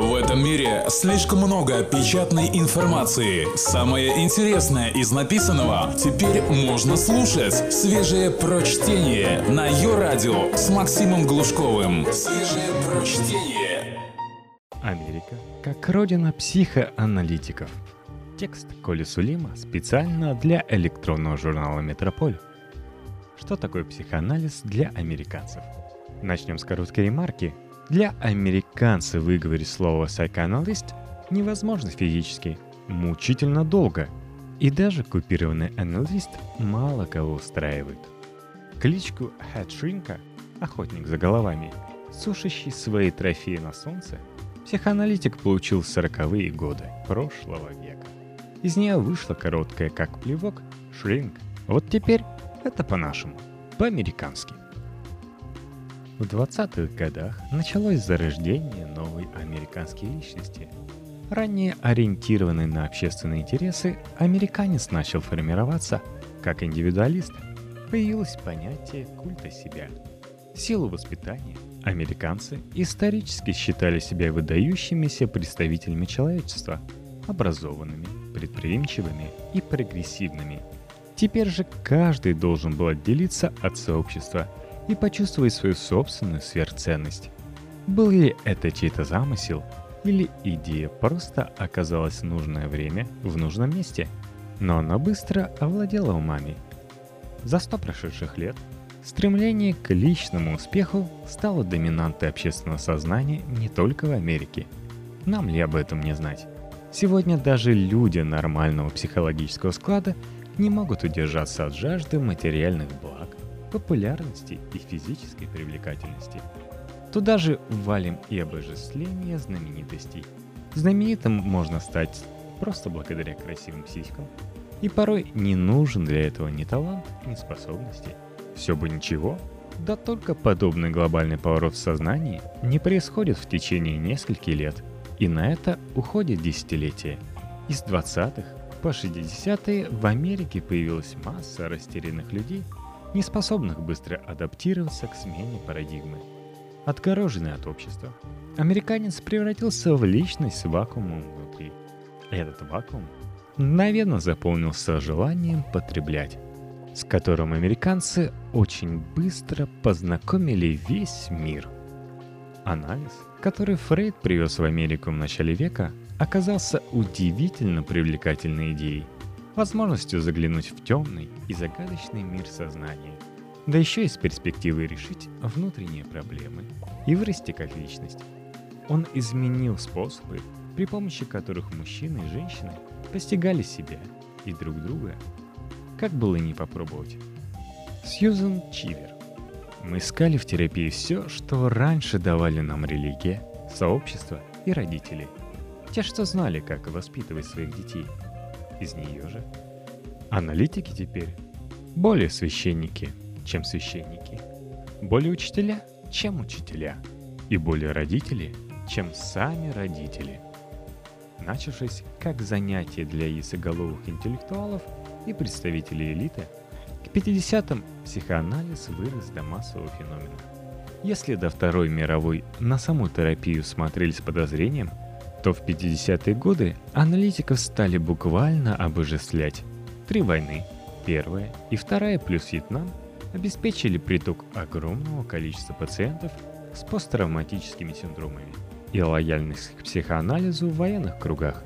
В этом мире слишком много печатной информации. Самое интересное из написанного теперь можно слушать. Свежее прочтение на ее радио с Максимом Глушковым. Свежее прочтение. Америка как родина психоаналитиков. Текст Коли Сулима специально для электронного журнала «Метрополь». Что такое психоанализ для американцев? Начнем с короткой ремарки – для американца выговорить слово «psychoanalyst» невозможно физически, мучительно долго. И даже купированный аналист мало кого устраивает. Кличку Хэтшринка, охотник за головами, сушащий свои трофеи на солнце, психоаналитик получил в сороковые годы прошлого века. Из нее вышла короткая, как плевок, шринк. Вот теперь это по-нашему, по-американски. В 20-х годах началось зарождение новой американской личности. Ранее ориентированный на общественные интересы, американец начал формироваться как индивидуалист. Появилось понятие культа себя. силу воспитания американцы исторически считали себя выдающимися представителями человечества, образованными, предприимчивыми и прогрессивными. Теперь же каждый должен был отделиться от сообщества – и почувствовать свою собственную сверхценность. Был ли это чей-то замысел, или идея просто оказалась в нужное время в нужном месте, но она быстро овладела умами. За сто прошедших лет стремление к личному успеху стало доминантой общественного сознания не только в Америке. Нам ли об этом не знать? Сегодня даже люди нормального психологического склада не могут удержаться от жажды материальных благ, популярности и физической привлекательности. Туда же валим и обожествление знаменитостей. Знаменитым можно стать просто благодаря красивым сиськам. И порой не нужен для этого ни талант, ни способности. Все бы ничего, да только подобный глобальный поворот в сознании не происходит в течение нескольких лет, и на это уходит десятилетия. Из 20-х по 60-е в Америке появилась масса растерянных людей – не способных быстро адаптироваться к смене парадигмы. Отгороженный от общества, американец превратился в личность с вакуумом внутри. Этот вакуум мгновенно заполнился желанием потреблять, с которым американцы очень быстро познакомили весь мир. Анализ, который Фрейд привез в Америку в начале века, оказался удивительно привлекательной идеей – возможностью заглянуть в темный и загадочный мир сознания, да еще и с перспективой решить внутренние проблемы и вырасти как личность. Он изменил способы, при помощи которых мужчины и женщины постигали себя и друг друга. Как было не попробовать? Сьюзен Чивер. Мы искали в терапии все, что раньше давали нам религия, сообщество и родители. Те, что знали, как воспитывать своих детей – из нее же. Аналитики теперь более священники, чем священники. Более учителя, чем учителя. И более родители, чем сами родители. Начавшись как занятие для ясоголовых интеллектуалов и представителей элиты, к 50-м психоанализ вырос до массового феномена. Если до Второй мировой на саму терапию смотрели с подозрением – то в 50-е годы аналитиков стали буквально обожествлять. Три войны, первая и вторая плюс Вьетнам, обеспечили приток огромного количества пациентов с посттравматическими синдромами и лояльность к психоанализу в военных кругах.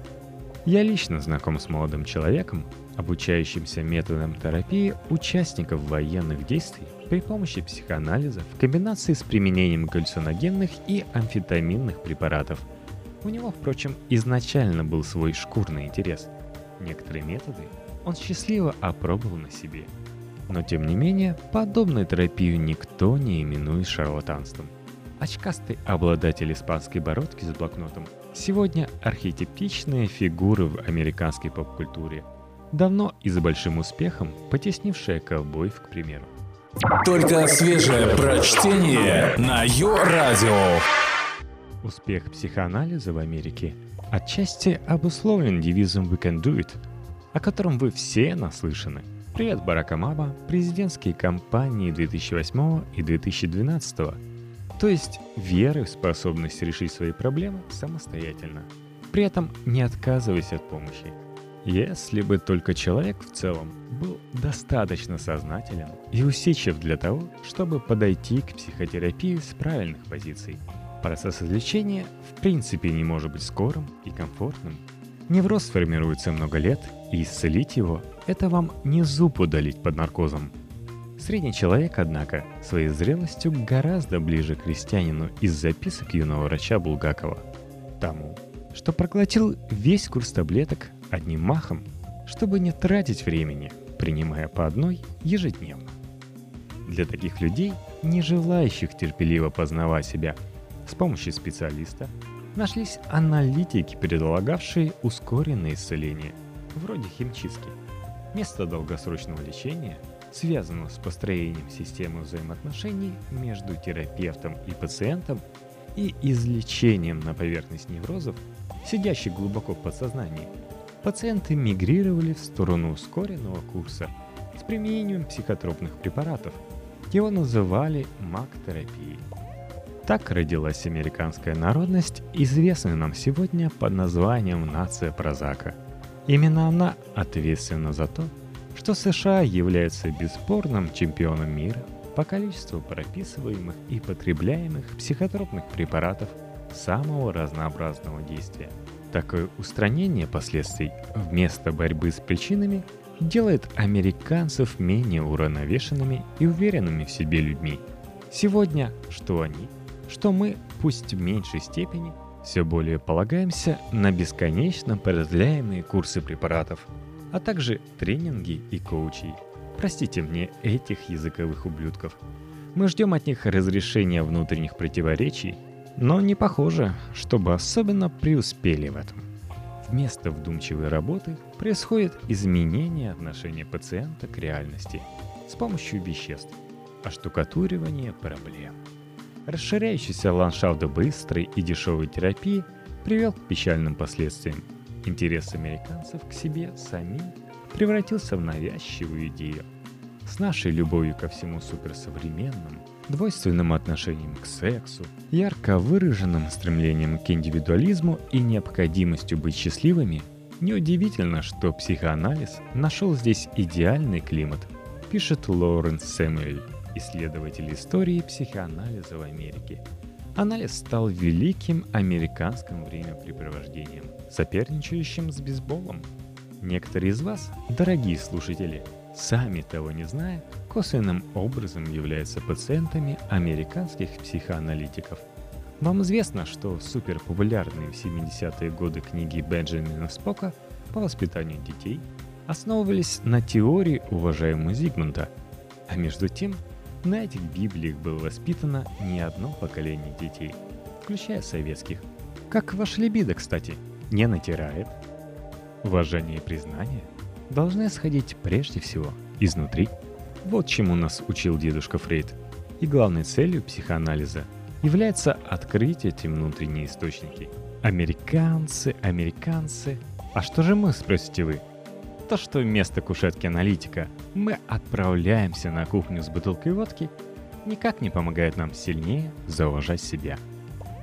Я лично знаком с молодым человеком, обучающимся методам терапии участников военных действий при помощи психоанализа в комбинации с применением галлюциногенных и амфетаминных препаратов – у него, впрочем, изначально был свой шкурный интерес. Некоторые методы он счастливо опробовал на себе. Но тем не менее, подобную терапию никто не именует шарлатанством. Очкастый обладатель испанской бородки с блокнотом сегодня архетипичные фигуры в американской поп-культуре, давно и с большим успехом потеснившая ковбоев, к примеру. Только свежее прочтение на Йо-Радио. Успех психоанализа в Америке отчасти обусловлен девизом «We can do it», о котором вы все наслышаны. Привет, Барак Обама, президентские кампании 2008 и 2012. то есть веры в способность решить свои проблемы самостоятельно, при этом не отказываясь от помощи. Если бы только человек в целом был достаточно сознателен и усидчив для того, чтобы подойти к психотерапии с правильных позиций. Процесс излечения в принципе не может быть скорым и комфортным. Невроз формируется много лет, и исцелить его – это вам не зуб удалить под наркозом. Средний человек, однако, своей зрелостью гораздо ближе к крестьянину из записок юного врача Булгакова. Тому, что проглотил весь курс таблеток одним махом, чтобы не тратить времени, принимая по одной ежедневно. Для таких людей, не желающих терпеливо познавать себя с помощью специалиста, нашлись аналитики, предлагавшие ускоренное исцеление, вроде химчистки. Вместо долгосрочного лечения, связанного с построением системы взаимоотношений между терапевтом и пациентом и излечением на поверхность неврозов, сидящих глубоко в подсознании – пациенты мигрировали в сторону ускоренного курса с применением психотропных препаратов. Его называли маг-терапией. Так родилась американская народность, известная нам сегодня под названием «Нация Прозака». Именно она ответственна за то, что США является бесспорным чемпионом мира по количеству прописываемых и потребляемых психотропных препаратов самого разнообразного действия – Такое устранение последствий вместо борьбы с причинами делает американцев менее уравновешенными и уверенными в себе людьми. Сегодня что они, что мы, пусть в меньшей степени, все более полагаемся на бесконечно продляемые курсы препаратов, а также тренинги и коучей. Простите мне этих языковых ублюдков. Мы ждем от них разрешения внутренних противоречий но не похоже, чтобы особенно преуспели в этом. Вместо вдумчивой работы происходит изменение отношения пациента к реальности с помощью веществ, оштукатуривание проблем. Расширяющийся ландшафт быстрой и дешевой терапии привел к печальным последствиям. Интерес американцев к себе самим превратился в навязчивую идею. С нашей любовью ко всему суперсовременному – двойственным отношением к сексу, ярко выраженным стремлением к индивидуализму и необходимостью быть счастливыми, неудивительно, что психоанализ нашел здесь идеальный климат, пишет Лоуренс Сэмюэль, исследователь истории психоанализа в Америке. Анализ стал великим американским времяпрепровождением, соперничающим с бейсболом. Некоторые из вас, дорогие слушатели, сами того не зная, косвенным образом являются пациентами американских психоаналитиков. Вам известно, что суперпопулярные в 70-е годы книги Бенджамина Спока по воспитанию детей основывались на теории уважаемого Зигмунда, а между тем на этих библиях было воспитано не одно поколение детей, включая советских. Как ваша либидо, кстати, не натирает. Уважение и признание – должны сходить прежде всего изнутри. Вот чему нас учил дедушка Фрейд. И главной целью психоанализа является открыть эти внутренние источники. Американцы, американцы. А что же мы, спросите вы? То, что вместо кушетки аналитика мы отправляемся на кухню с бутылкой водки, никак не помогает нам сильнее зауважать себя.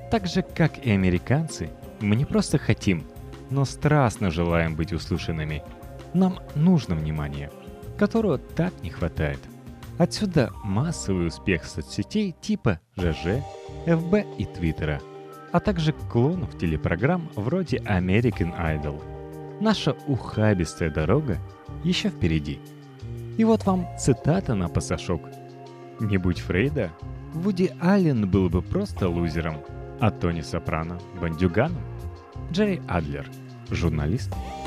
Так же, как и американцы, мы не просто хотим, но страстно желаем быть услышанными – нам нужно внимание, которого так не хватает. Отсюда массовый успех соцсетей типа ЖЖ, ФБ и Твиттера, а также клонов телепрограмм вроде American Idol. Наша ухабистая дорога еще впереди. И вот вам цитата на пасашок. Не будь Фрейда, Вуди Аллен был бы просто лузером, а Тони Сопрано – бандюганом. Джерри Адлер – журналист –